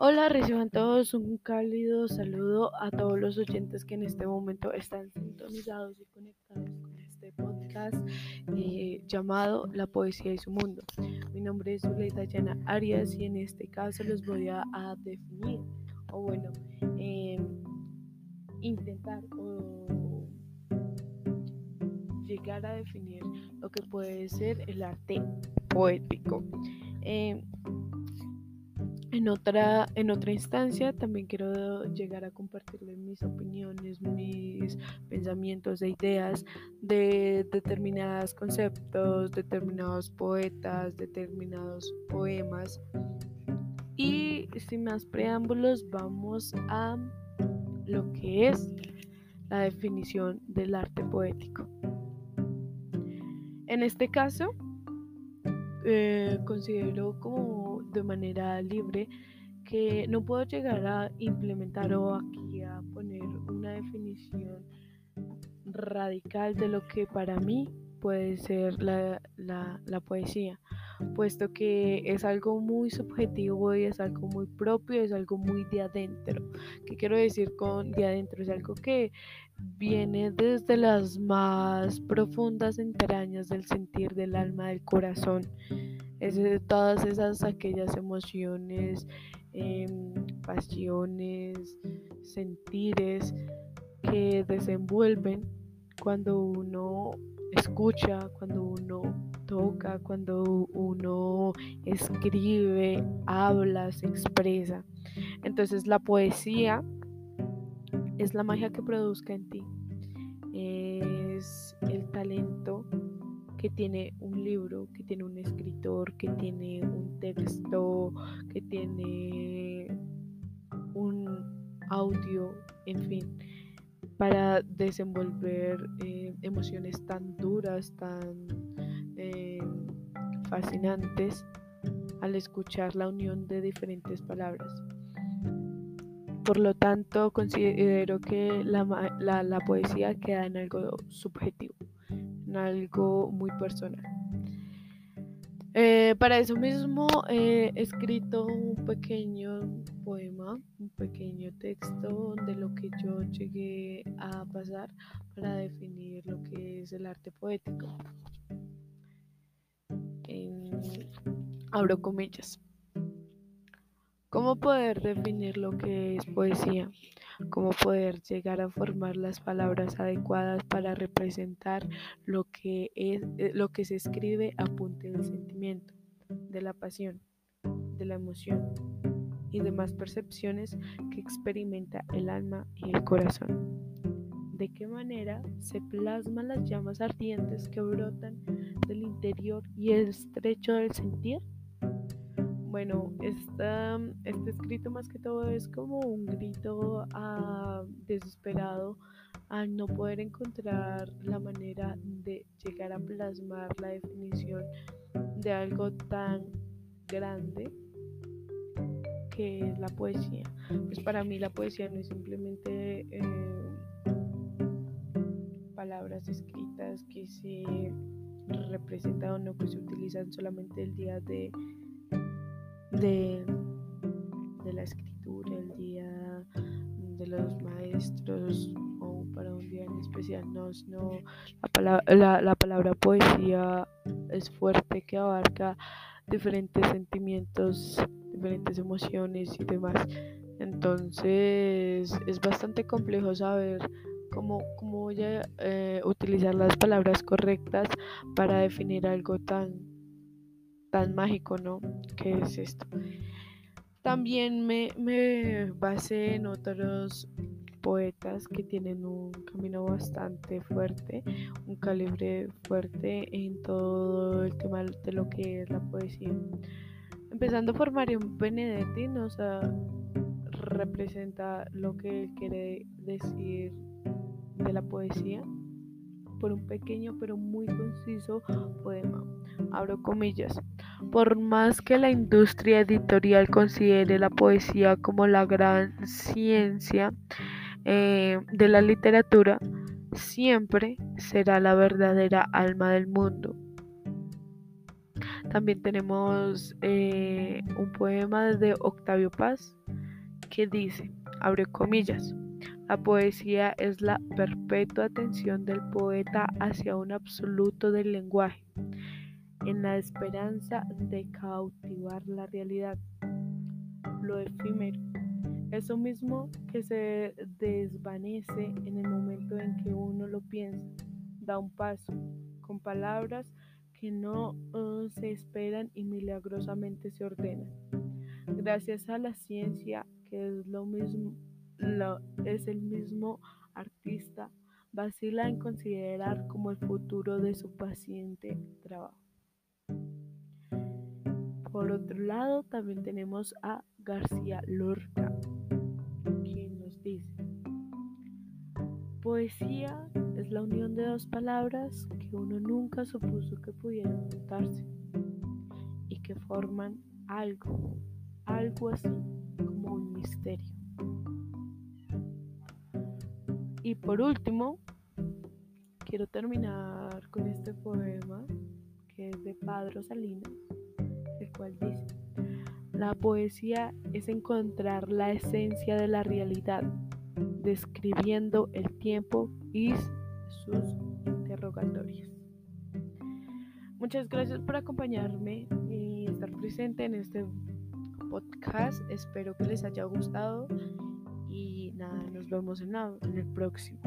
Hola, reciban todos un cálido saludo a todos los oyentes que en este momento están sintonizados y conectados con este podcast eh, llamado La Poesía y su Mundo. Mi nombre es Zuleida Yana Arias y en este caso les voy a, definir, o bueno, em, intentar o llegar a definir lo que puede ser el arte poético. Em, en otra, en otra instancia también quiero llegar a compartirles mis opiniones, mis pensamientos e ideas de determinados conceptos, determinados poetas, determinados poemas. Y sin más preámbulos vamos a lo que es la definición del arte poético. En este caso, eh, considero como de manera libre que no puedo llegar a implementar o aquí a poner una definición radical de lo que para mí puede ser la, la, poesía, puesto que es algo muy subjetivo y es algo muy propio, es algo muy de adentro. ¿Qué quiero decir con de adentro? Es algo que viene desde las más profundas entrañas del sentir del alma, del corazón es de todas esas aquellas emociones, em, pasiones, sentires que desenvuelven cuando uno escucha, cuando uno toca, cuando uno escribe, habla, se expresa. Entonces la poesía es la magia que produzca en ti, es el talento que tiene un libro, que tiene un escritor, que tiene un texto, que tiene un audio, en fin, para desenvolver eh, emociones tan duras, tan eh, fascinantes al escuchar la unión de diferentes palabras. Por lo tanto, considero que la, la poesía queda en algo subjetivo algo muy personal. Eh, para eso mismo he escrito un pequeño poema, un pequeño texto de lo que yo llegué a pasar para definir lo que es el arte poético. abro comillas. ¿Cómo poder definir lo que es poesía? ¿Cómo poder llegar a formar las palabras adecuadas para representar lo que, es, eh, lo que se escribe a punto del sentimiento, de la pasión, de la emoción y demás percepciones que experimenta el alma y el corazón? ¿De qué manera se plasman las llamas ardientes que brotan del interior y el estrecho del sentir? Bueno, esta, este escrito más que todo es como un grito a, desesperado a no poder encontrar la manera de llegar a plasmar la definición de algo tan grande que es la poesía. Pues para mí la poesía no es simplemente eh, palabras escritas que se representan o no que se utilizan solamente el día de de, la escritura, el día de los maestros o para un día en especial. No, no la, palabra, la, palabra poesía es fuerte que abarca diferentes sentimientos, diferentes emociones y demás. Entonces es bastante complejo saber cómo, cómo voy a eh, utilizar las palabras correctas para definir algo tan tan mágico, ¿no? ¿Qué es esto? También me, me basé en otros poetas que tienen un camino bastante fuerte, un calibre fuerte en todo el tema de lo que es la poesía. Empezando por Mario Benedetti, nos representa lo que quiere decir de la poesía por un pequeño pero muy conciso poema. Abro comillas. Por más que la industria editorial considere la poesía como la gran ciencia eh, de la literatura, siempre será la verdadera alma del mundo. También tenemos eh, un poema de Octavio Paz que dice, abre comillas, la poesía es la perpetua atención del poeta hacia un absoluto del lenguaje, en la esperanza de cautivar la realidad, lo efímero, eso mismo que se desvanece en el momento en que uno lo piensa, da un paso, con palabras que no uh, se esperan y milagrosamente se ordenan. Gracias a la ciencia, que es lo mismo es el mismo artista, vacila en considerar como el futuro de su paciente trabajo. Por otro lado, también tenemos a García Lorca, quien nos dice, poesía es la unión de dos palabras que uno nunca supuso que pudieran juntarse y que forman algo, algo así como un misterio. Y por último, quiero terminar con este poema que es de Padro Salinas, el cual dice, la poesía es encontrar la esencia de la realidad, describiendo el tiempo y sus interrogatorios. Muchas gracias por acompañarme y estar presente en este podcast. Espero que les haya gustado y nada, nos vemos en, en el próximo.